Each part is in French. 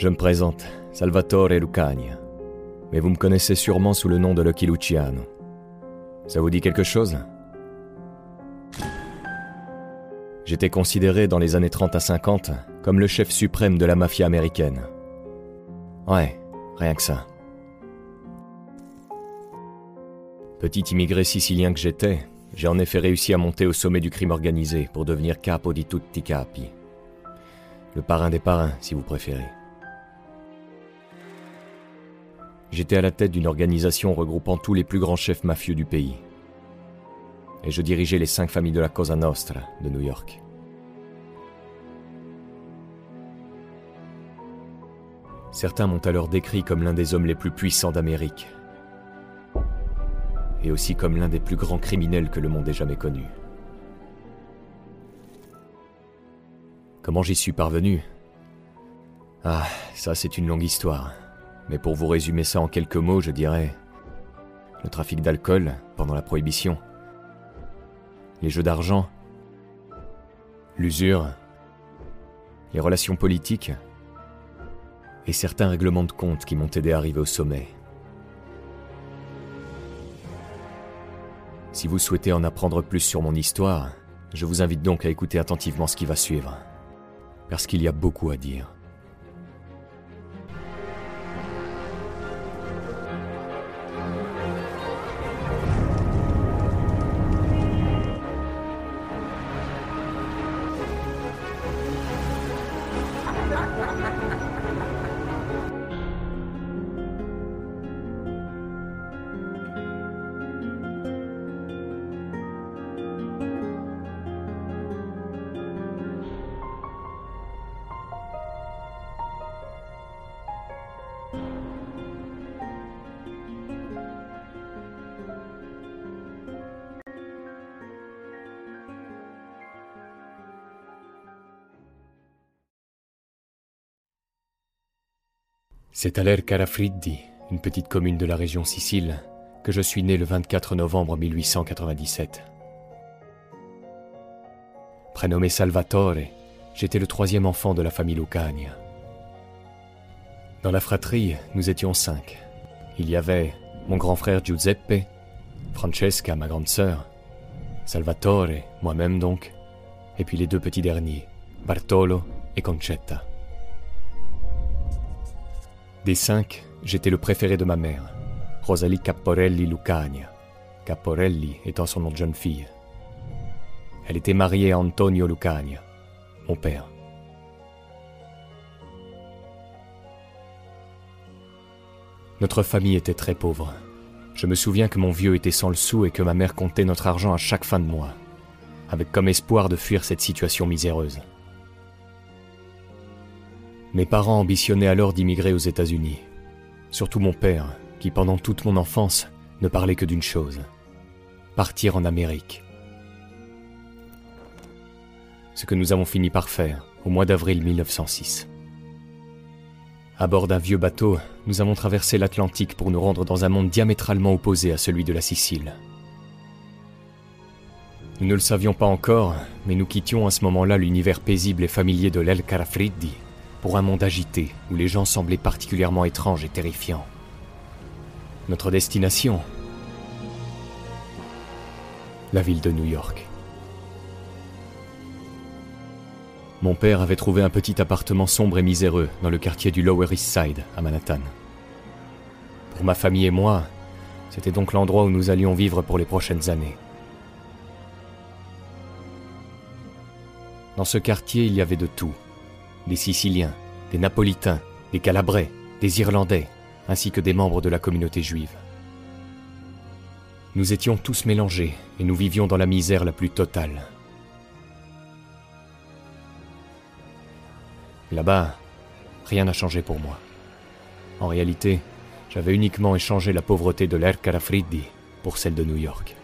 Je me présente, Salvatore Lucania. Mais vous me connaissez sûrement sous le nom de Lucky Luciano. Ça vous dit quelque chose? J'étais considéré dans les années 30 à 50 comme le chef suprême de la mafia américaine. Ouais, rien que ça. Petit immigré sicilien que j'étais, j'ai en effet réussi à monter au sommet du crime organisé pour devenir capo di tutti capi. Le parrain des parrains, si vous préférez. J'étais à la tête d'une organisation regroupant tous les plus grands chefs mafieux du pays. Et je dirigeais les cinq familles de la Cosa Nostra de New York. Certains m'ont alors décrit comme l'un des hommes les plus puissants d'Amérique. Et aussi comme l'un des plus grands criminels que le monde ait jamais connu. Comment j'y suis parvenu? Ah, ça c'est une longue histoire. Mais pour vous résumer ça en quelques mots, je dirais le trafic d'alcool pendant la prohibition, les jeux d'argent, l'usure, les relations politiques. Et certains règlements de compte qui m'ont aidé à arriver au sommet. Si vous souhaitez en apprendre plus sur mon histoire, je vous invite donc à écouter attentivement ce qui va suivre, parce qu'il y a beaucoup à dire. C'est à l'Er Carafriddi, une petite commune de la région Sicile, que je suis né le 24 novembre 1897. Prénommé Salvatore, j'étais le troisième enfant de la famille Lucania. Dans la fratrie, nous étions cinq. Il y avait mon grand frère Giuseppe, Francesca, ma grande sœur, Salvatore, moi-même donc, et puis les deux petits derniers, Bartolo et Concetta. Des cinq, j'étais le préféré de ma mère, Rosalie Caporelli Lucania, Caporelli étant son nom de jeune fille. Elle était mariée à Antonio Lucania, mon père. Notre famille était très pauvre. Je me souviens que mon vieux était sans le sou et que ma mère comptait notre argent à chaque fin de mois, avec comme espoir de fuir cette situation miséreuse. Mes parents ambitionnaient alors d'immigrer aux États-Unis. Surtout mon père, qui pendant toute mon enfance ne parlait que d'une chose. Partir en Amérique. Ce que nous avons fini par faire au mois d'avril 1906. À bord d'un vieux bateau, nous avons traversé l'Atlantique pour nous rendre dans un monde diamétralement opposé à celui de la Sicile. Nous ne le savions pas encore, mais nous quittions à ce moment-là l'univers paisible et familier de l'El Carafriddi pour un monde agité où les gens semblaient particulièrement étranges et terrifiants. Notre destination? La ville de New York. Mon père avait trouvé un petit appartement sombre et miséreux dans le quartier du Lower East Side, à Manhattan. Pour ma famille et moi, c'était donc l'endroit où nous allions vivre pour les prochaines années. Dans ce quartier, il y avait de tout des Siciliens, des Napolitains, des Calabrais, des Irlandais, ainsi que des membres de la communauté juive. Nous étions tous mélangés et nous vivions dans la misère la plus totale. Là-bas, rien n'a changé pour moi. En réalité, j'avais uniquement échangé la pauvreté de l'Air Carafriddi pour celle de New York.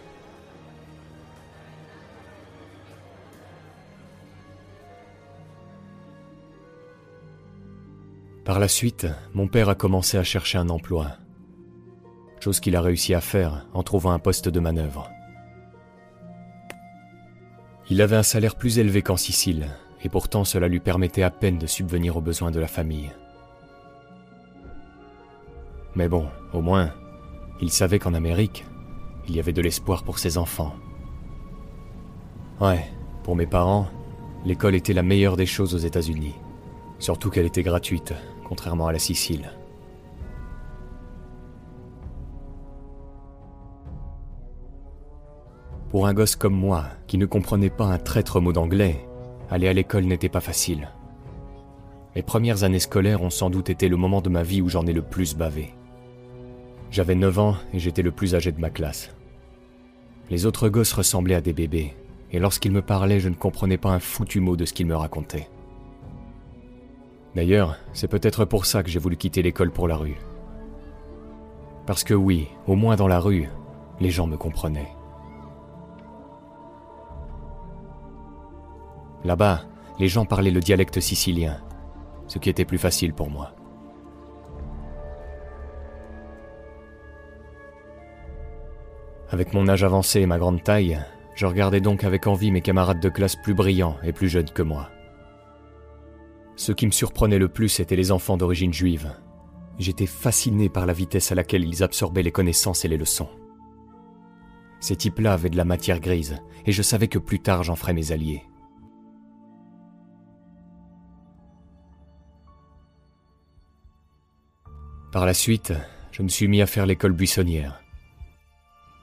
Par la suite, mon père a commencé à chercher un emploi. Chose qu'il a réussi à faire en trouvant un poste de manœuvre. Il avait un salaire plus élevé qu'en Sicile, et pourtant cela lui permettait à peine de subvenir aux besoins de la famille. Mais bon, au moins, il savait qu'en Amérique, il y avait de l'espoir pour ses enfants. Ouais, pour mes parents, l'école était la meilleure des choses aux États-Unis. Surtout qu'elle était gratuite, contrairement à la Sicile. Pour un gosse comme moi, qui ne comprenait pas un traître mot d'anglais, aller à l'école n'était pas facile. Les premières années scolaires ont sans doute été le moment de ma vie où j'en ai le plus bavé. J'avais 9 ans et j'étais le plus âgé de ma classe. Les autres gosses ressemblaient à des bébés, et lorsqu'ils me parlaient, je ne comprenais pas un foutu mot de ce qu'ils me racontaient. D'ailleurs, c'est peut-être pour ça que j'ai voulu quitter l'école pour la rue. Parce que oui, au moins dans la rue, les gens me comprenaient. Là-bas, les gens parlaient le dialecte sicilien, ce qui était plus facile pour moi. Avec mon âge avancé et ma grande taille, je regardais donc avec envie mes camarades de classe plus brillants et plus jeunes que moi. Ce qui me surprenait le plus étaient les enfants d'origine juive. J'étais fasciné par la vitesse à laquelle ils absorbaient les connaissances et les leçons. Ces types-là avaient de la matière grise, et je savais que plus tard j'en ferais mes alliés. Par la suite, je me suis mis à faire l'école buissonnière.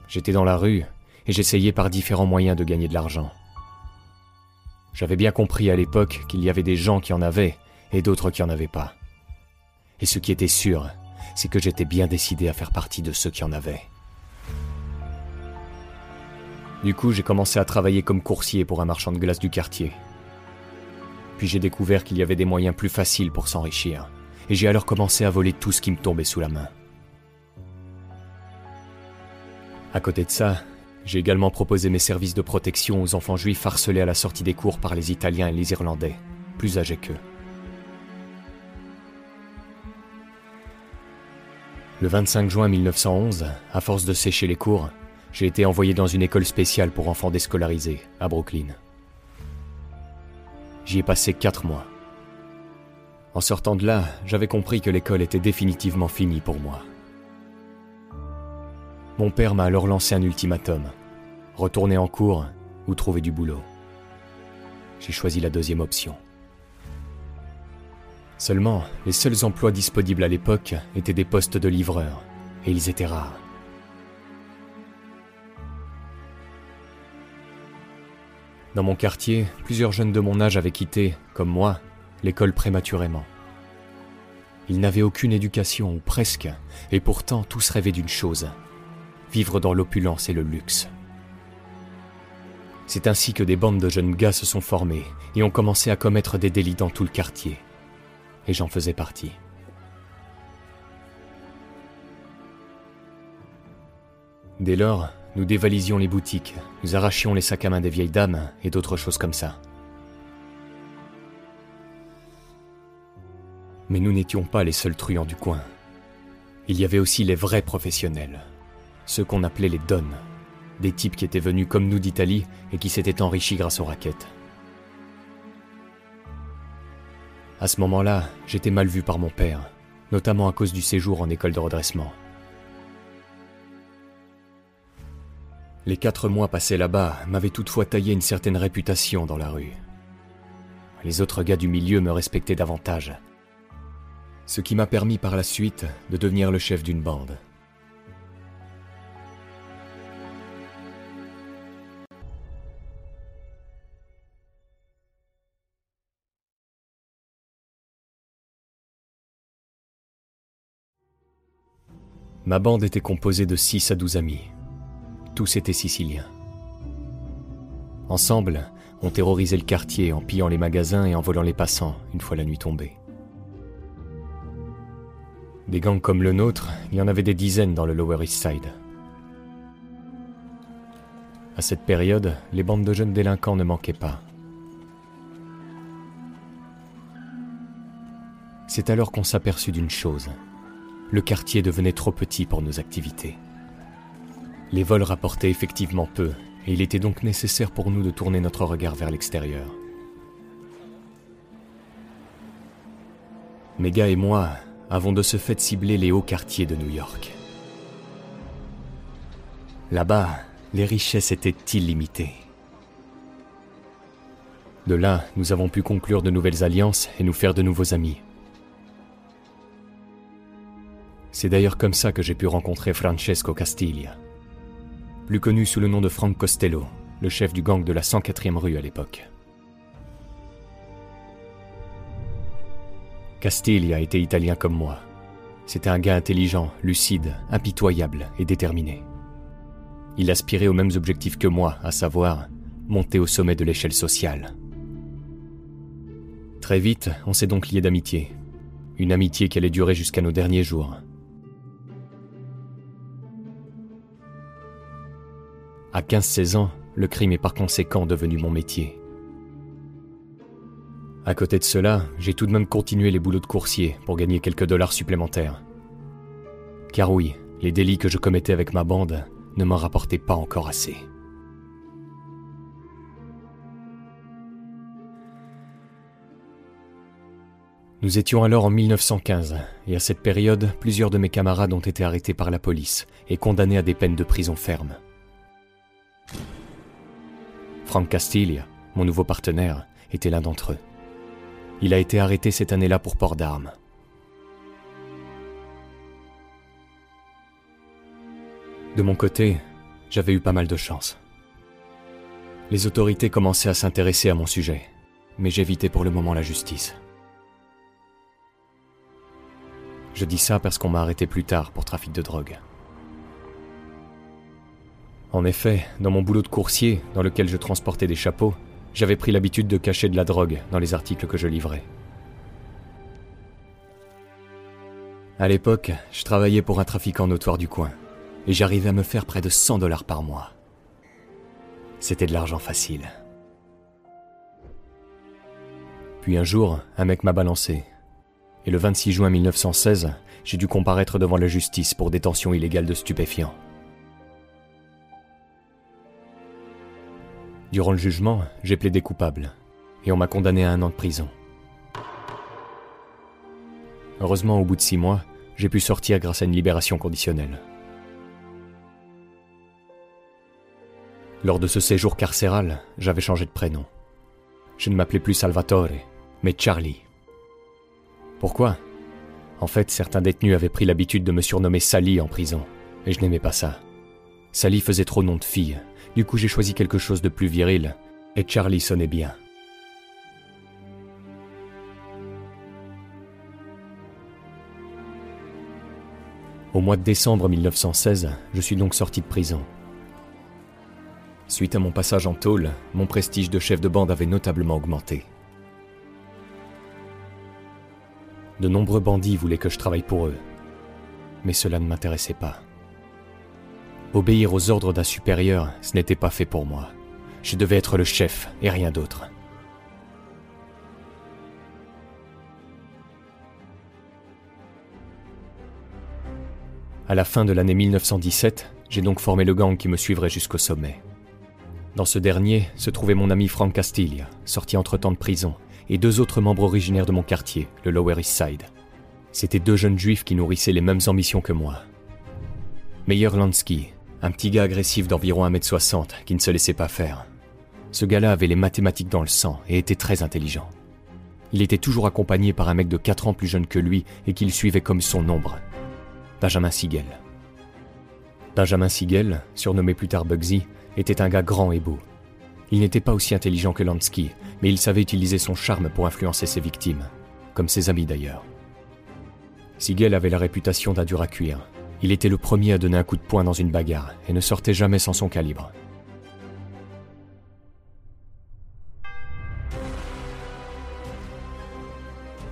J'étais dans la rue et j'essayais par différents moyens de gagner de l'argent. J'avais bien compris à l'époque qu'il y avait des gens qui en avaient et d'autres qui en avaient pas. Et ce qui était sûr, c'est que j'étais bien décidé à faire partie de ceux qui en avaient. Du coup, j'ai commencé à travailler comme coursier pour un marchand de glace du quartier. Puis j'ai découvert qu'il y avait des moyens plus faciles pour s'enrichir, et j'ai alors commencé à voler tout ce qui me tombait sous la main. À côté de ça, j'ai également proposé mes services de protection aux enfants juifs harcelés à la sortie des cours par les Italiens et les Irlandais, plus âgés qu'eux. Le 25 juin 1911, à force de sécher les cours, j'ai été envoyé dans une école spéciale pour enfants déscolarisés, à Brooklyn. J'y ai passé quatre mois. En sortant de là, j'avais compris que l'école était définitivement finie pour moi. Mon père m'a alors lancé un ultimatum. Retourner en cours ou trouver du boulot. J'ai choisi la deuxième option. Seulement, les seuls emplois disponibles à l'époque étaient des postes de livreur, et ils étaient rares. Dans mon quartier, plusieurs jeunes de mon âge avaient quitté, comme moi, l'école prématurément. Ils n'avaient aucune éducation, ou presque, et pourtant tous rêvaient d'une chose, vivre dans l'opulence et le luxe. C'est ainsi que des bandes de jeunes gars se sont formées et ont commencé à commettre des délits dans tout le quartier. Et j'en faisais partie. Dès lors, nous dévalisions les boutiques, nous arrachions les sacs à main des vieilles dames et d'autres choses comme ça. Mais nous n'étions pas les seuls truands du coin. Il y avait aussi les vrais professionnels, ceux qu'on appelait les donnes, des types qui étaient venus comme nous d'Italie et qui s'étaient enrichis grâce aux raquettes. À ce moment-là, j'étais mal vu par mon père, notamment à cause du séjour en école de redressement. Les quatre mois passés là-bas m'avaient toutefois taillé une certaine réputation dans la rue. Les autres gars du milieu me respectaient davantage, ce qui m'a permis par la suite de devenir le chef d'une bande. Ma bande était composée de 6 à 12 amis. Tous étaient siciliens. Ensemble, on terrorisait le quartier en pillant les magasins et en volant les passants une fois la nuit tombée. Des gangs comme le nôtre, il y en avait des dizaines dans le Lower East Side. À cette période, les bandes de jeunes délinquants ne manquaient pas. C'est alors qu'on s'aperçut d'une chose le quartier devenait trop petit pour nos activités. Les vols rapportaient effectivement peu, et il était donc nécessaire pour nous de tourner notre regard vers l'extérieur. Mes gars et moi avons de ce fait ciblé les hauts quartiers de New York. Là-bas, les richesses étaient illimitées. De là, nous avons pu conclure de nouvelles alliances et nous faire de nouveaux amis. C'est d'ailleurs comme ça que j'ai pu rencontrer Francesco Castiglia, plus connu sous le nom de Frank Costello, le chef du gang de la 104e rue à l'époque. Castiglia était italien comme moi. C'était un gars intelligent, lucide, impitoyable et déterminé. Il aspirait aux mêmes objectifs que moi, à savoir monter au sommet de l'échelle sociale. Très vite, on s'est donc lié d'amitié. Une amitié qui allait durer jusqu'à nos derniers jours. À 15-16 ans, le crime est par conséquent devenu mon métier. À côté de cela, j'ai tout de même continué les boulots de coursier pour gagner quelques dollars supplémentaires. Car oui, les délits que je commettais avec ma bande ne m'en rapportaient pas encore assez. Nous étions alors en 1915, et à cette période, plusieurs de mes camarades ont été arrêtés par la police et condamnés à des peines de prison ferme. Frank Castiglia, mon nouveau partenaire, était l'un d'entre eux. Il a été arrêté cette année-là pour port d'armes. De mon côté, j'avais eu pas mal de chance. Les autorités commençaient à s'intéresser à mon sujet, mais j'évitais pour le moment la justice. Je dis ça parce qu'on m'a arrêté plus tard pour trafic de drogue. En effet, dans mon boulot de coursier, dans lequel je transportais des chapeaux, j'avais pris l'habitude de cacher de la drogue dans les articles que je livrais. À l'époque, je travaillais pour un trafiquant notoire du coin, et j'arrivais à me faire près de 100 dollars par mois. C'était de l'argent facile. Puis un jour, un mec m'a balancé, et le 26 juin 1916, j'ai dû comparaître devant la justice pour détention illégale de stupéfiants. Durant le jugement, j'ai plaidé coupable, et on m'a condamné à un an de prison. Heureusement, au bout de six mois, j'ai pu sortir grâce à une libération conditionnelle. Lors de ce séjour carcéral, j'avais changé de prénom. Je ne m'appelais plus Salvatore, mais Charlie. Pourquoi? En fait, certains détenus avaient pris l'habitude de me surnommer Sally en prison, et je n'aimais pas ça. Sally faisait trop nom de fille, du coup, j'ai choisi quelque chose de plus viril, et Charlie sonnait bien. Au mois de décembre 1916, je suis donc sorti de prison. Suite à mon passage en tôle, mon prestige de chef de bande avait notablement augmenté. De nombreux bandits voulaient que je travaille pour eux, mais cela ne m'intéressait pas. Obéir aux ordres d'un supérieur, ce n'était pas fait pour moi. Je devais être le chef et rien d'autre. À la fin de l'année 1917, j'ai donc formé le gang qui me suivrait jusqu'au sommet. Dans ce dernier se trouvait mon ami Frank Castiglia, sorti entre-temps de prison, et deux autres membres originaires de mon quartier, le Lower East Side. C'étaient deux jeunes juifs qui nourrissaient les mêmes ambitions que moi. Meyer Lansky, un petit gars agressif d'environ 1m60 qui ne se laissait pas faire. Ce gars-là avait les mathématiques dans le sang et était très intelligent. Il était toujours accompagné par un mec de 4 ans plus jeune que lui et qu'il suivait comme son ombre. Benjamin Siegel. Benjamin Siegel, surnommé plus tard Bugsy, était un gars grand et beau. Il n'était pas aussi intelligent que Lansky, mais il savait utiliser son charme pour influencer ses victimes, comme ses amis d'ailleurs. Siegel avait la réputation d'un dur à cuire, il était le premier à donner un coup de poing dans une bagarre et ne sortait jamais sans son calibre.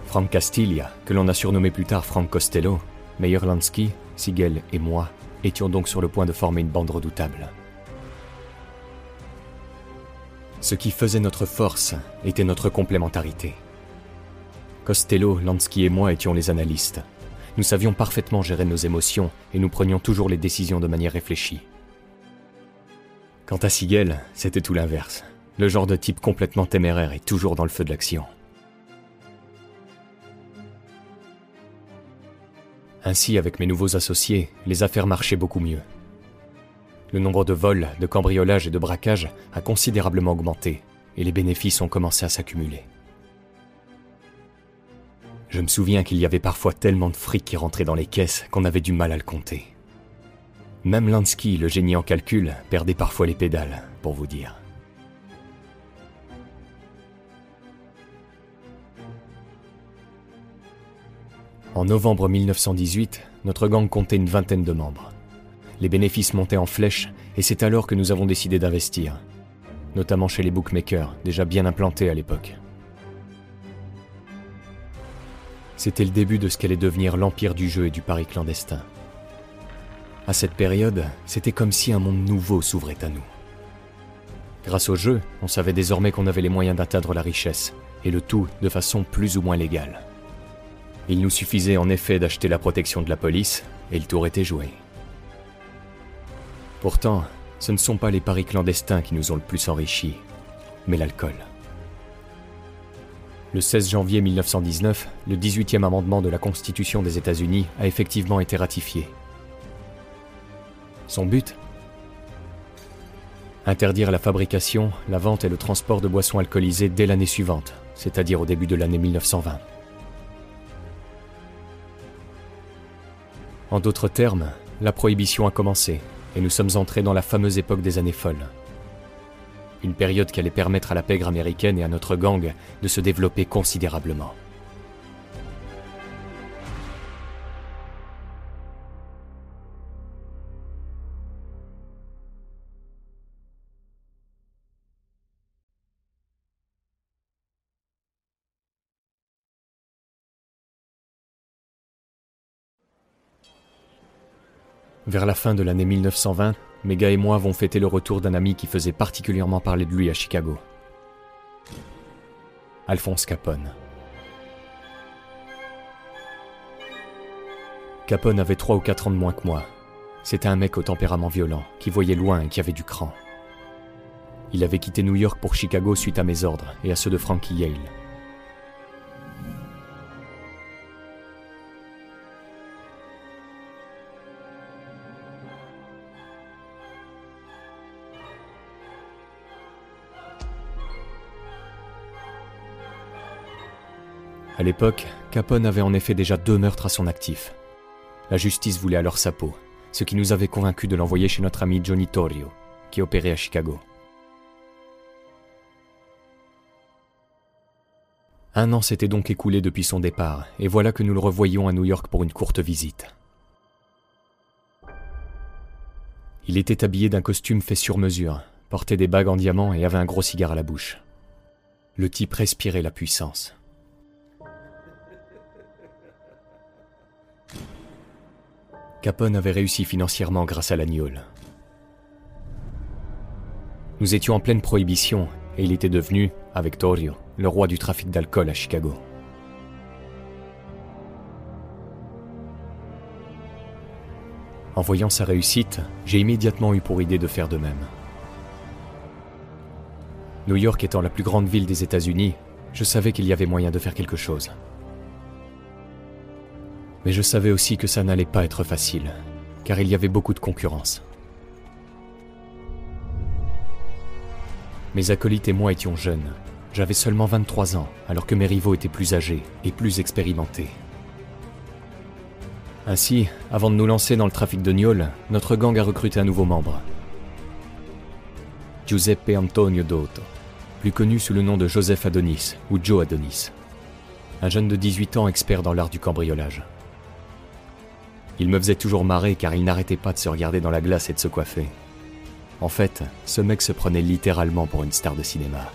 Frank Castiglia, que l'on a surnommé plus tard Frank Costello, Meyer Lansky, Siegel et moi étions donc sur le point de former une bande redoutable. Ce qui faisait notre force était notre complémentarité. Costello, Lansky et moi étions les analystes, nous savions parfaitement gérer nos émotions et nous prenions toujours les décisions de manière réfléchie. Quant à Sigel, c'était tout l'inverse. Le genre de type complètement téméraire et toujours dans le feu de l'action. Ainsi, avec mes nouveaux associés, les affaires marchaient beaucoup mieux. Le nombre de vols, de cambriolages et de braquages a considérablement augmenté, et les bénéfices ont commencé à s'accumuler. Je me souviens qu'il y avait parfois tellement de fric qui rentrait dans les caisses qu'on avait du mal à le compter. Même Lansky, le génie en calcul, perdait parfois les pédales, pour vous dire. En novembre 1918, notre gang comptait une vingtaine de membres. Les bénéfices montaient en flèche et c'est alors que nous avons décidé d'investir, notamment chez les bookmakers, déjà bien implantés à l'époque. C'était le début de ce qu'allait devenir l'empire du jeu et du pari clandestin. À cette période, c'était comme si un monde nouveau s'ouvrait à nous. Grâce au jeu, on savait désormais qu'on avait les moyens d'atteindre la richesse, et le tout de façon plus ou moins légale. Il nous suffisait en effet d'acheter la protection de la police, et le tour était joué. Pourtant, ce ne sont pas les paris clandestins qui nous ont le plus enrichis, mais l'alcool. Le 16 janvier 1919, le 18e amendement de la Constitution des États-Unis a effectivement été ratifié. Son but Interdire la fabrication, la vente et le transport de boissons alcoolisées dès l'année suivante, c'est-à-dire au début de l'année 1920. En d'autres termes, la prohibition a commencé, et nous sommes entrés dans la fameuse époque des années folles. Une période qui allait permettre à la pègre américaine et à notre gang de se développer considérablement. Vers la fin de l'année 1920, Mega et moi vont fêter le retour d'un ami qui faisait particulièrement parler de lui à Chicago. Alphonse Capone. Capone avait 3 ou 4 ans de moins que moi. C'était un mec au tempérament violent, qui voyait loin et qui avait du cran. Il avait quitté New York pour Chicago suite à mes ordres et à ceux de Frankie Yale. À l'époque, Capone avait en effet déjà deux meurtres à son actif. La justice voulait alors sa peau, ce qui nous avait convaincus de l'envoyer chez notre ami Johnny Torrio, qui opérait à Chicago. Un an s'était donc écoulé depuis son départ, et voilà que nous le revoyions à New York pour une courte visite. Il était habillé d'un costume fait sur mesure, portait des bagues en diamant et avait un gros cigare à la bouche. Le type respirait la puissance. Capone avait réussi financièrement grâce à l'agnole. Nous étions en pleine prohibition et il était devenu, avec Torio, le roi du trafic d'alcool à Chicago. En voyant sa réussite, j'ai immédiatement eu pour idée de faire de même. New York étant la plus grande ville des États-Unis, je savais qu'il y avait moyen de faire quelque chose. Mais je savais aussi que ça n'allait pas être facile, car il y avait beaucoup de concurrence. Mes acolytes et moi étions jeunes. J'avais seulement 23 ans, alors que mes rivaux étaient plus âgés et plus expérimentés. Ainsi, avant de nous lancer dans le trafic de Niol, notre gang a recruté un nouveau membre. Giuseppe Antonio Dotto, plus connu sous le nom de Joseph Adonis ou Joe Adonis. Un jeune de 18 ans expert dans l'art du cambriolage. Il me faisait toujours marrer car il n'arrêtait pas de se regarder dans la glace et de se coiffer. En fait, ce mec se prenait littéralement pour une star de cinéma.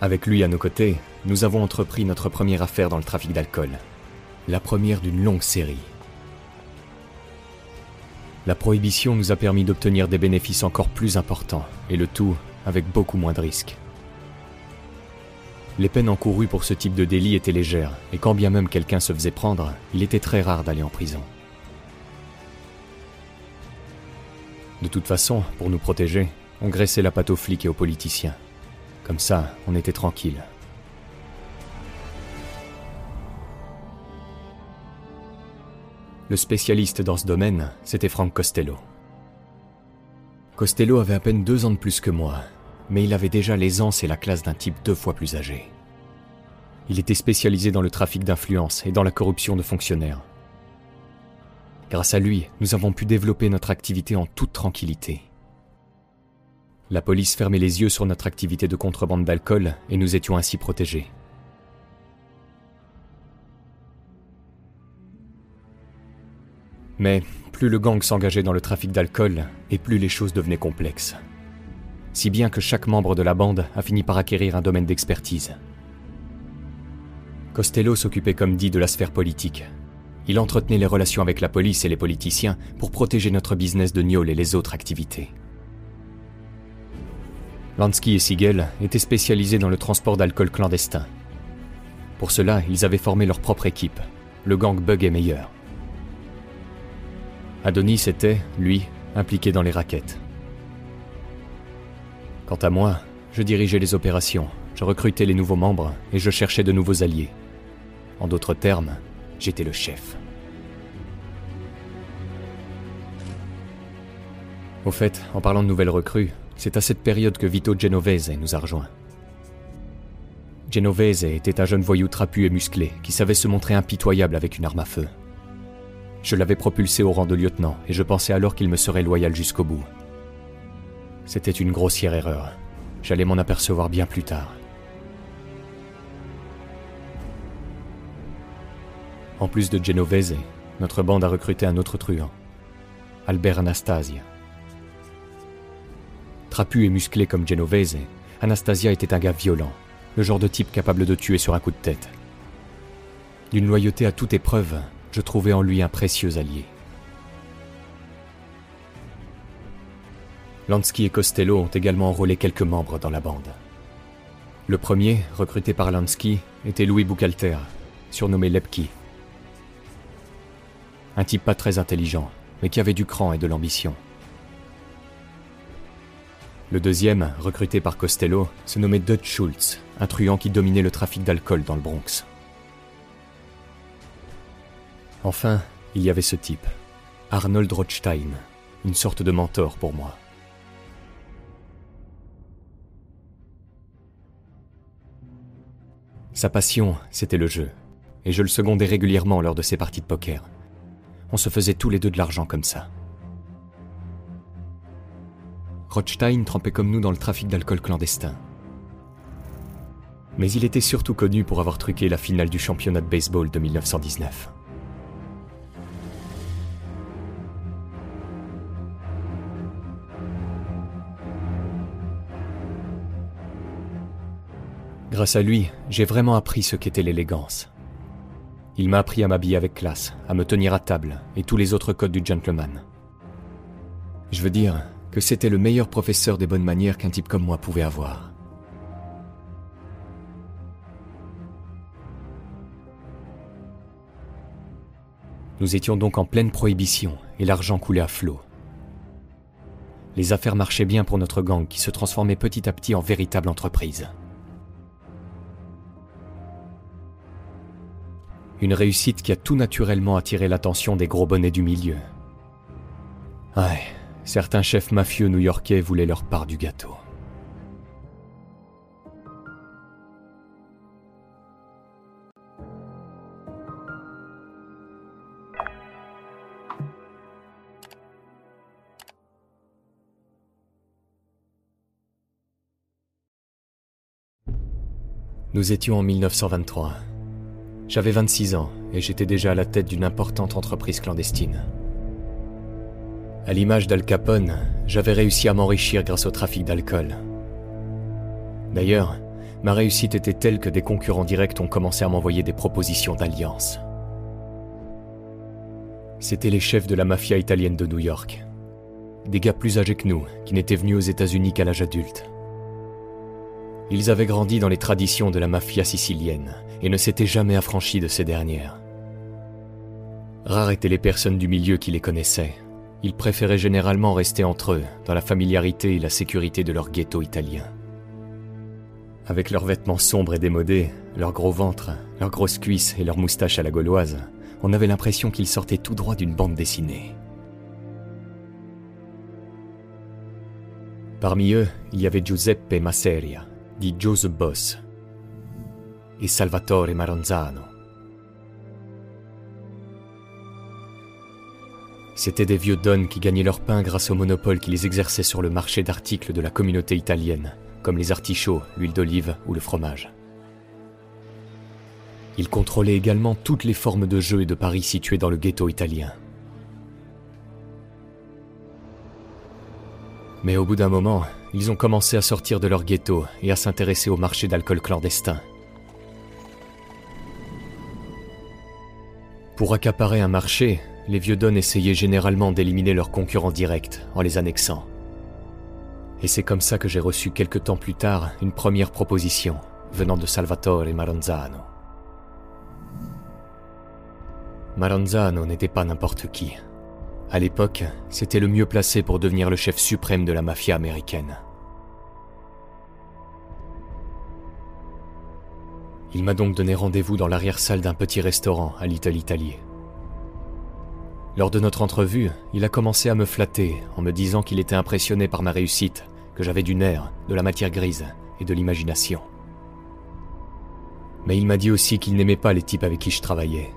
Avec lui à nos côtés, nous avons entrepris notre première affaire dans le trafic d'alcool. La première d'une longue série. La prohibition nous a permis d'obtenir des bénéfices encore plus importants, et le tout avec beaucoup moins de risques. Les peines encourues pour ce type de délit étaient légères, et quand bien même quelqu'un se faisait prendre, il était très rare d'aller en prison. De toute façon, pour nous protéger, on graissait la patte aux flics et aux politiciens. Comme ça, on était tranquille. Le spécialiste dans ce domaine, c'était Frank Costello. Costello avait à peine deux ans de plus que moi, mais il avait déjà l'aisance et la classe d'un type deux fois plus âgé. Il était spécialisé dans le trafic d'influence et dans la corruption de fonctionnaires. Grâce à lui, nous avons pu développer notre activité en toute tranquillité. La police fermait les yeux sur notre activité de contrebande d'alcool et nous étions ainsi protégés. Mais plus le gang s'engageait dans le trafic d'alcool, et plus les choses devenaient complexes. Si bien que chaque membre de la bande a fini par acquérir un domaine d'expertise. Costello s'occupait comme dit de la sphère politique. Il entretenait les relations avec la police et les politiciens pour protéger notre business de Niol et les autres activités. Lansky et Siegel étaient spécialisés dans le transport d'alcool clandestin. Pour cela, ils avaient formé leur propre équipe, le gang Bug et Meilleur. Adonis était, lui, impliqué dans les raquettes. Quant à moi, je dirigeais les opérations, je recrutais les nouveaux membres et je cherchais de nouveaux alliés. En d'autres termes, j'étais le chef. Au fait, en parlant de nouvelles recrues, c'est à cette période que Vito Genovese nous a rejoints. Genovese était un jeune voyou trapu et musclé qui savait se montrer impitoyable avec une arme à feu. Je l'avais propulsé au rang de lieutenant et je pensais alors qu'il me serait loyal jusqu'au bout. C'était une grossière erreur. J'allais m'en apercevoir bien plus tard. En plus de Genovese, notre bande a recruté un autre truand, Albert Anastasia. Trapu et musclé comme Genovese, Anastasia était un gars violent, le genre de type capable de tuer sur un coup de tête. D'une loyauté à toute épreuve, je trouvais en lui un précieux allié. Lansky et Costello ont également enrôlé quelques membres dans la bande. Le premier, recruté par Lansky, était Louis Boucalter, surnommé Lepki. Un type pas très intelligent, mais qui avait du cran et de l'ambition. Le deuxième, recruté par Costello, se nommait Dutch Schultz, un truand qui dominait le trafic d'alcool dans le Bronx. Enfin, il y avait ce type, Arnold Rothstein, une sorte de mentor pour moi. Sa passion, c'était le jeu, et je le secondais régulièrement lors de ses parties de poker. On se faisait tous les deux de l'argent comme ça. Rothstein trempait comme nous dans le trafic d'alcool clandestin. Mais il était surtout connu pour avoir truqué la finale du championnat de baseball de 1919. Grâce à lui, j'ai vraiment appris ce qu'était l'élégance. Il m'a appris à m'habiller avec classe, à me tenir à table et tous les autres codes du gentleman. Je veux dire que c'était le meilleur professeur des bonnes manières qu'un type comme moi pouvait avoir. Nous étions donc en pleine prohibition et l'argent coulait à flot. Les affaires marchaient bien pour notre gang qui se transformait petit à petit en véritable entreprise. Une réussite qui a tout naturellement attiré l'attention des gros bonnets du milieu. Ouais, certains chefs mafieux new-yorkais voulaient leur part du gâteau. Nous étions en 1923. J'avais 26 ans et j'étais déjà à la tête d'une importante entreprise clandestine. À l'image d'Al Capone, j'avais réussi à m'enrichir grâce au trafic d'alcool. D'ailleurs, ma réussite était telle que des concurrents directs ont commencé à m'envoyer des propositions d'alliance. C'étaient les chefs de la mafia italienne de New York. Des gars plus âgés que nous, qui n'étaient venus aux États-Unis qu'à l'âge adulte. Ils avaient grandi dans les traditions de la mafia sicilienne et ne s'étaient jamais affranchis de ces dernières. Rares étaient les personnes du milieu qui les connaissaient. Ils préféraient généralement rester entre eux, dans la familiarité et la sécurité de leur ghetto italien. Avec leurs vêtements sombres et démodés, leurs gros ventres, leurs grosses cuisses et leurs moustaches à la gauloise, on avait l'impression qu'il sortait tout droit d'une bande dessinée. Parmi eux, il y avait Giuseppe Masseria, dit Joe the Boss, et Salvatore Maranzano. C'étaient des vieux dons qui gagnaient leur pain grâce au monopole qu'ils exerçaient sur le marché d'articles de la communauté italienne, comme les artichauts, l'huile d'olive ou le fromage. Ils contrôlaient également toutes les formes de jeux et de paris situés dans le ghetto italien. Mais au bout d'un moment, ils ont commencé à sortir de leur ghetto et à s'intéresser au marché d'alcool clandestin. Pour accaparer un marché, les vieux dons essayaient généralement d'éliminer leurs concurrents directs en les annexant. Et c'est comme ça que j'ai reçu quelque temps plus tard une première proposition venant de Salvatore Maranzano. Maranzano n'était pas n'importe qui. À l'époque, c'était le mieux placé pour devenir le chef suprême de la mafia américaine. Il m'a donc donné rendez-vous dans l'arrière-salle d'un petit restaurant à Little Italy. Lors de notre entrevue, il a commencé à me flatter en me disant qu'il était impressionné par ma réussite, que j'avais du nerf, de la matière grise et de l'imagination. Mais il m'a dit aussi qu'il n'aimait pas les types avec qui je travaillais.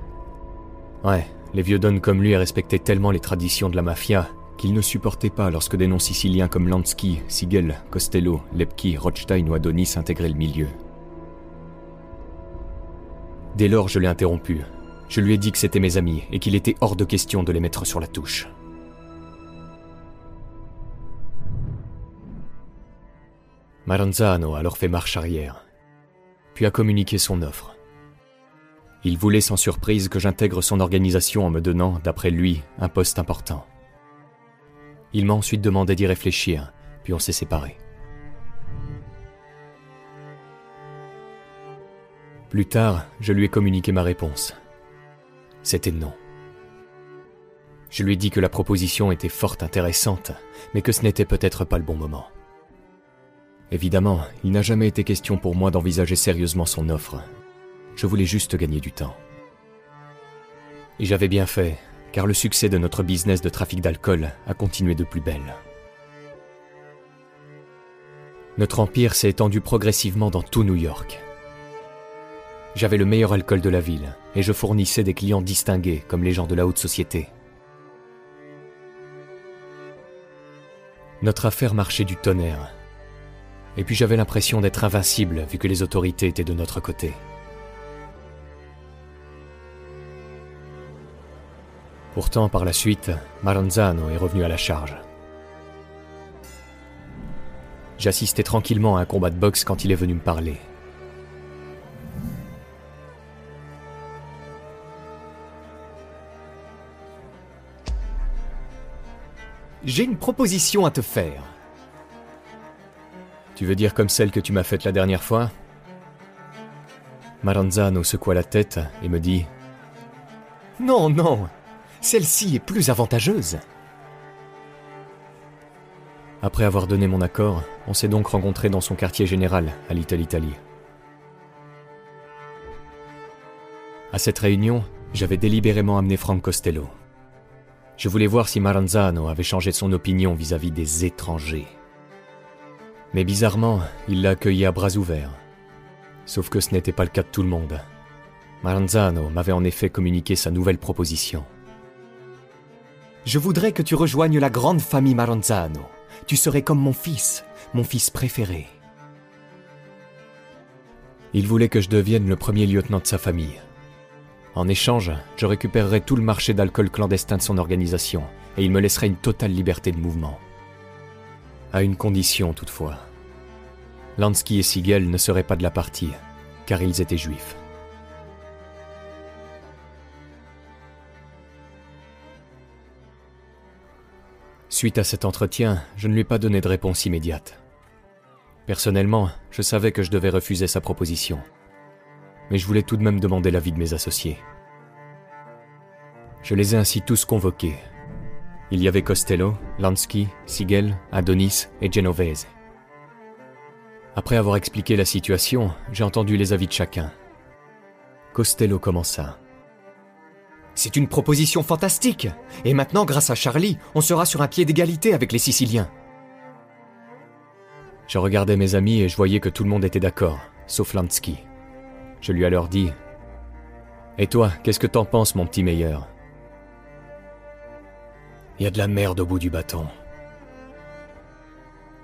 Ouais, les vieux dons comme lui respectaient tellement les traditions de la mafia qu'ils ne supportaient pas lorsque des noms siciliens comme Lansky, Siegel, Costello, Lepki, Rothstein ou Adonis intégraient le milieu. Dès lors, je l'ai interrompu je lui ai dit que c'était mes amis et qu'il était hors de question de les mettre sur la touche. Maranzano a alors fait marche arrière, puis a communiqué son offre. Il voulait sans surprise que j'intègre son organisation en me donnant, d'après lui, un poste important. Il m'a ensuite demandé d'y réfléchir, puis on s'est séparés. Plus tard, je lui ai communiqué ma réponse. C'était non. Je lui ai dit que la proposition était fort intéressante, mais que ce n'était peut-être pas le bon moment. Évidemment, il n'a jamais été question pour moi d'envisager sérieusement son offre. Je voulais juste gagner du temps. Et j'avais bien fait, car le succès de notre business de trafic d'alcool a continué de plus belle. Notre empire s'est étendu progressivement dans tout New York. J'avais le meilleur alcool de la ville et je fournissais des clients distingués comme les gens de la haute société. Notre affaire marchait du tonnerre. Et puis j'avais l'impression d'être invincible vu que les autorités étaient de notre côté. Pourtant, par la suite, Maranzano est revenu à la charge. J'assistais tranquillement à un combat de boxe quand il est venu me parler. J'ai une proposition à te faire. Tu veux dire comme celle que tu m'as faite la dernière fois? Maranzano secoua la tête et me dit Non, non, celle-ci est plus avantageuse. Après avoir donné mon accord, on s'est donc rencontrés dans son quartier général à Little Italy. À cette réunion, j'avais délibérément amené Frank Costello. Je voulais voir si Maranzano avait changé son opinion vis-à-vis des étrangers. Mais bizarrement, il l'a accueilli à bras ouverts. Sauf que ce n'était pas le cas de tout le monde. Maranzano m'avait en effet communiqué sa nouvelle proposition. Je voudrais que tu rejoignes la grande famille Maranzano. Tu serais comme mon fils, mon fils préféré. Il voulait que je devienne le premier lieutenant de sa famille. En échange, je récupérerai tout le marché d'alcool clandestin de son organisation et il me laisserait une totale liberté de mouvement. À une condition toutefois. Lansky et Siegel ne seraient pas de la partie, car ils étaient juifs. Suite à cet entretien, je ne lui ai pas donné de réponse immédiate. Personnellement, je savais que je devais refuser sa proposition mais je voulais tout de même demander l'avis de mes associés. Je les ai ainsi tous convoqués. Il y avait Costello, Lansky, Siegel, Adonis et Genovese. Après avoir expliqué la situation, j'ai entendu les avis de chacun. Costello commença. C'est une proposition fantastique. Et maintenant, grâce à Charlie, on sera sur un pied d'égalité avec les Siciliens. Je regardais mes amis et je voyais que tout le monde était d'accord, sauf Lansky. Je lui ai alors dit Et toi, qu'est-ce que t'en penses, mon petit meilleur? Il y a de la merde au bout du bâton.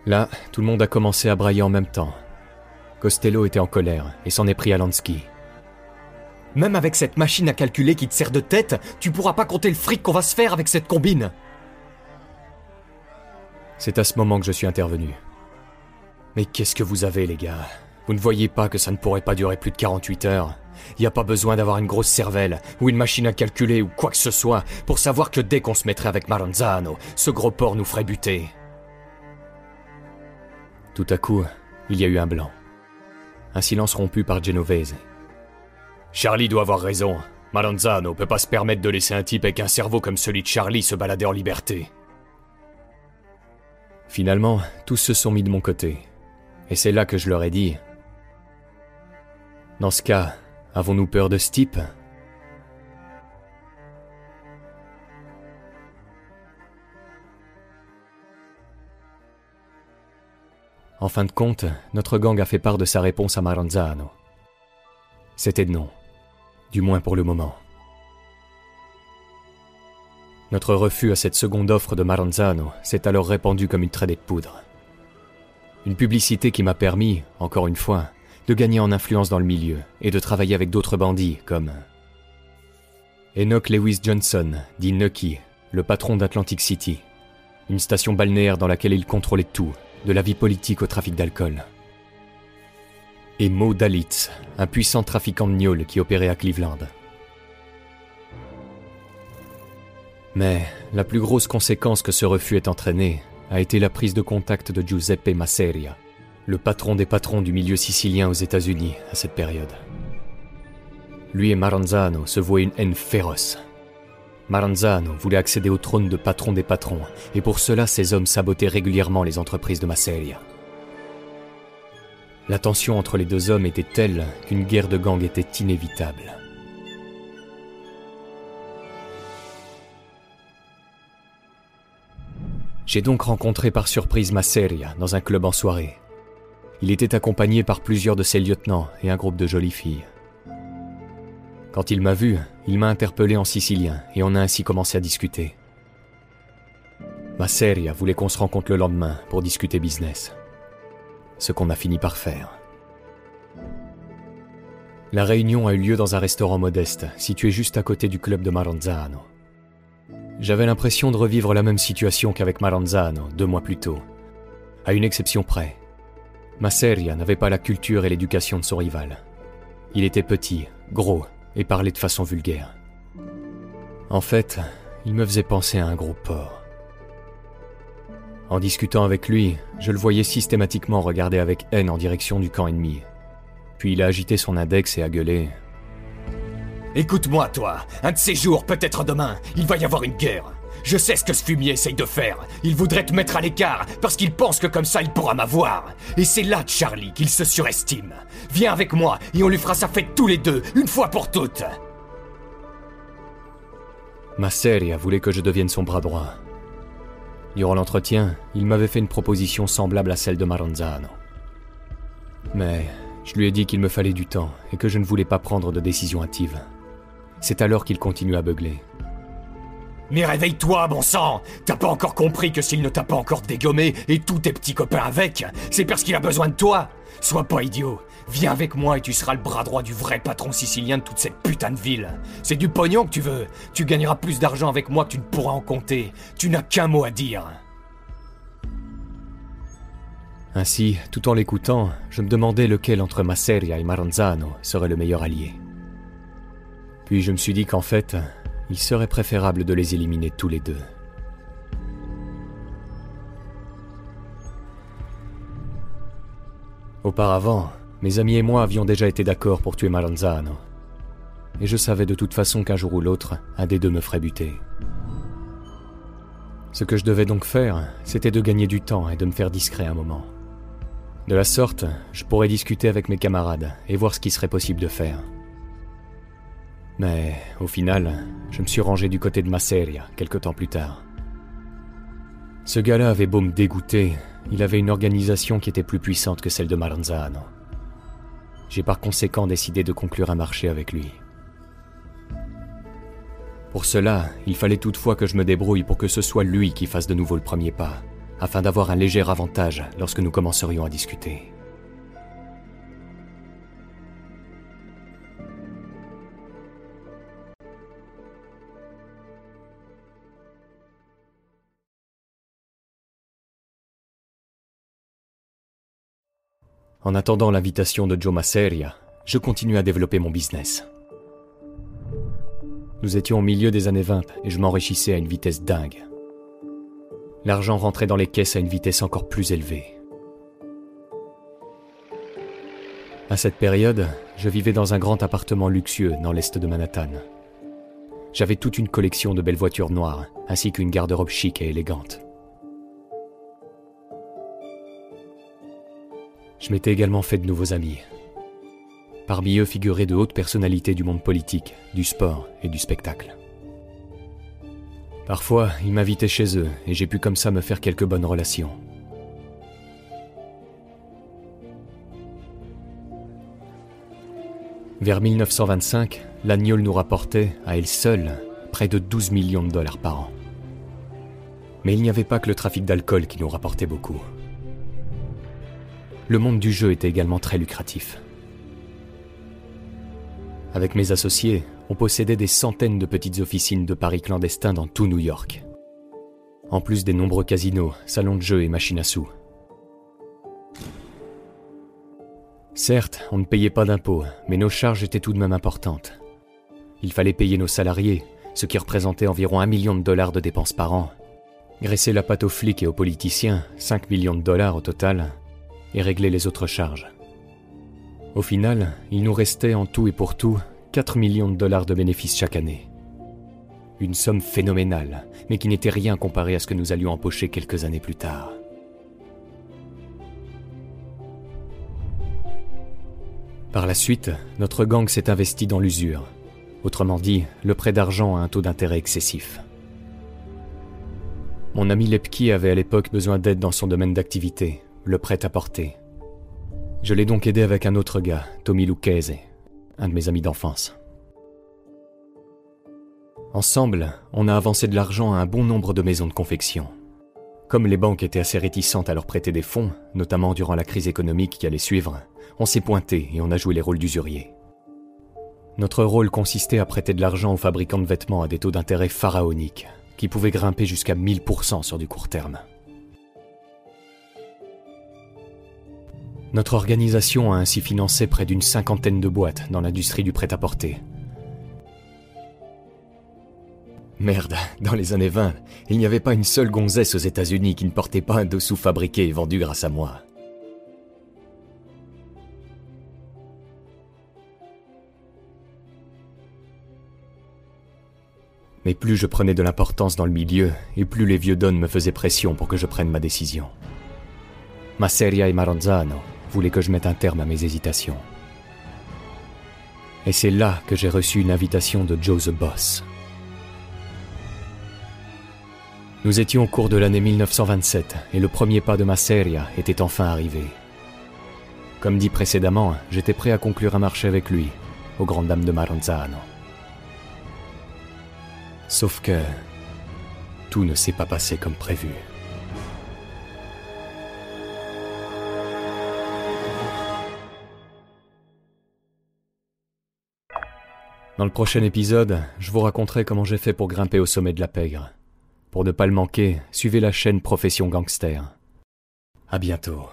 Là, tout le monde a commencé à brailler en même temps. Costello était en colère et s'en est pris à Lansky. Même avec cette machine à calculer qui te sert de tête, tu pourras pas compter le fric qu'on va se faire avec cette combine. C'est à ce moment que je suis intervenu. Mais qu'est-ce que vous avez, les gars? Vous ne voyez pas que ça ne pourrait pas durer plus de 48 heures Il n'y a pas besoin d'avoir une grosse cervelle, ou une machine à calculer, ou quoi que ce soit, pour savoir que dès qu'on se mettrait avec Maranzano, ce gros porc nous ferait buter. Tout à coup, il y a eu un blanc. Un silence rompu par Genovese, Charlie doit avoir raison. Malanzano peut pas se permettre de laisser un type avec un cerveau comme celui de Charlie se balader en liberté. Finalement, tous se sont mis de mon côté. Et c'est là que je leur ai dit. Dans ce cas, avons-nous peur de ce type En fin de compte, notre gang a fait part de sa réponse à Maranzano. C'était non du moins pour le moment. Notre refus à cette seconde offre de Maranzano s'est alors répandu comme une traînée de poudre. Une publicité qui m'a permis, encore une fois, de gagner en influence dans le milieu et de travailler avec d'autres bandits comme Enoch Lewis Johnson, dit Nucky, le patron d'Atlantic City, une station balnéaire dans laquelle il contrôlait tout, de la vie politique au trafic d'alcool et Mo Dalitz, un puissant trafiquant de gnôles qui opérait à Cleveland. Mais la plus grosse conséquence que ce refus ait entraîné a été la prise de contact de Giuseppe Masseria, le patron des patrons du milieu sicilien aux États-Unis à cette période. Lui et Maranzano se vouaient une haine féroce. Maranzano voulait accéder au trône de patron des patrons, et pour cela ces hommes sabotaient régulièrement les entreprises de Masseria. La tension entre les deux hommes était telle qu'une guerre de gang était inévitable. J'ai donc rencontré par surprise Masseria dans un club en soirée. Il était accompagné par plusieurs de ses lieutenants et un groupe de jolies filles. Quand il m'a vu, il m'a interpellé en sicilien et on a ainsi commencé à discuter. Masseria voulait qu'on se rencontre le lendemain pour discuter business ce qu'on a fini par faire. La réunion a eu lieu dans un restaurant modeste, situé juste à côté du club de Maranzano. J'avais l'impression de revivre la même situation qu'avec Maranzano deux mois plus tôt, à une exception près. Masseria n'avait pas la culture et l'éducation de son rival. Il était petit, gros et parlait de façon vulgaire. En fait, il me faisait penser à un gros porc. En discutant avec lui, je le voyais systématiquement regarder avec haine en direction du camp ennemi. Puis il a agité son index et a gueulé. Écoute-moi, toi. Un de ces jours, peut-être demain, il va y avoir une guerre. Je sais ce que ce fumier essaye de faire. Il voudrait te mettre à l'écart parce qu'il pense que comme ça il pourra m'avoir. Et c'est là, Charlie, qu'il se surestime. Viens avec moi et on lui fera sa fête tous les deux, une fois pour toutes. Masseria voulait que je devienne son bras droit. Durant l'entretien, il m'avait fait une proposition semblable à celle de Maranzano. Mais je lui ai dit qu'il me fallait du temps et que je ne voulais pas prendre de décision hâtive. C'est alors qu'il continue à beugler. Mais réveille-toi, bon sang T'as pas encore compris que s'il ne t'a pas encore dégommé et tous tes petits copains avec, c'est parce qu'il a besoin de toi Sois pas idiot Viens avec moi et tu seras le bras droit du vrai patron sicilien de toute cette putain de ville. C'est du pognon que tu veux. Tu gagneras plus d'argent avec moi que tu ne pourras en compter. Tu n'as qu'un mot à dire. Ainsi, tout en l'écoutant, je me demandais lequel entre Masseria et Maranzano serait le meilleur allié. Puis je me suis dit qu'en fait, il serait préférable de les éliminer tous les deux. Auparavant, mes amis et moi avions déjà été d'accord pour tuer Maranzano. Et je savais de toute façon qu'un jour ou l'autre, un des deux me ferait buter. Ce que je devais donc faire, c'était de gagner du temps et de me faire discret un moment. De la sorte, je pourrais discuter avec mes camarades et voir ce qui serait possible de faire. Mais au final, je me suis rangé du côté de Masseria quelque temps plus tard. Ce gars-là avait beau me dégoûter, il avait une organisation qui était plus puissante que celle de Maranzano. J'ai par conséquent décidé de conclure un marché avec lui. Pour cela, il fallait toutefois que je me débrouille pour que ce soit lui qui fasse de nouveau le premier pas, afin d'avoir un léger avantage lorsque nous commencerions à discuter. En attendant l'invitation de Joe Masseria, je continue à développer mon business. Nous étions au milieu des années 20 et je m'enrichissais à une vitesse dingue. L'argent rentrait dans les caisses à une vitesse encore plus élevée. À cette période, je vivais dans un grand appartement luxueux dans l'est de Manhattan. J'avais toute une collection de belles voitures noires, ainsi qu'une garde-robe chic et élégante. Je m'étais également fait de nouveaux amis. Parmi eux figuraient de hautes personnalités du monde politique, du sport et du spectacle. Parfois, ils m'invitaient chez eux et j'ai pu comme ça me faire quelques bonnes relations. Vers 1925, l'Agnole nous rapportait, à elle seule, près de 12 millions de dollars par an. Mais il n'y avait pas que le trafic d'alcool qui nous rapportait beaucoup le monde du jeu était également très lucratif. Avec mes associés, on possédait des centaines de petites officines de paris clandestins dans tout New York. En plus des nombreux casinos, salons de jeux et machines à sous. Certes, on ne payait pas d'impôts, mais nos charges étaient tout de même importantes. Il fallait payer nos salariés, ce qui représentait environ un million de dollars de dépenses par an. Graisser la pâte aux flics et aux politiciens, 5 millions de dollars au total, et régler les autres charges. Au final, il nous restait en tout et pour tout 4 millions de dollars de bénéfices chaque année. Une somme phénoménale, mais qui n'était rien comparé à ce que nous allions empocher quelques années plus tard. Par la suite, notre gang s'est investi dans l'usure. Autrement dit, le prêt d'argent à un taux d'intérêt excessif. Mon ami Lepki avait à l'époque besoin d'aide dans son domaine d'activité, le prêt-à-porter. Je l'ai donc aidé avec un autre gars, Tommy Lucchese, un de mes amis d'enfance. Ensemble, on a avancé de l'argent à un bon nombre de maisons de confection. Comme les banques étaient assez réticentes à leur prêter des fonds, notamment durant la crise économique qui allait suivre, on s'est pointé et on a joué les rôles d'usurier. Notre rôle consistait à prêter de l'argent aux fabricants de vêtements à des taux d'intérêt pharaoniques, qui pouvaient grimper jusqu'à 1000% sur du court terme. Notre organisation a ainsi financé près d'une cinquantaine de boîtes dans l'industrie du prêt-à-porter. Merde, dans les années 20, il n'y avait pas une seule gonzesse aux États-Unis qui ne portait pas un dessous fabriqué et vendu grâce à moi. Mais plus je prenais de l'importance dans le milieu, et plus les vieux dons me faisaient pression pour que je prenne ma décision. Masseria et Maranzano, voulait que je mette un terme à mes hésitations. Et c'est là que j'ai reçu une invitation de Joe the Boss. Nous étions au cours de l'année 1927 et le premier pas de ma Masseria était enfin arrivé. Comme dit précédemment, j'étais prêt à conclure un marché avec lui, aux grandes dames de Maranzano. Sauf que tout ne s'est pas passé comme prévu. Dans le prochain épisode, je vous raconterai comment j'ai fait pour grimper au sommet de la pègre. Pour ne pas le manquer, suivez la chaîne Profession Gangster. À bientôt.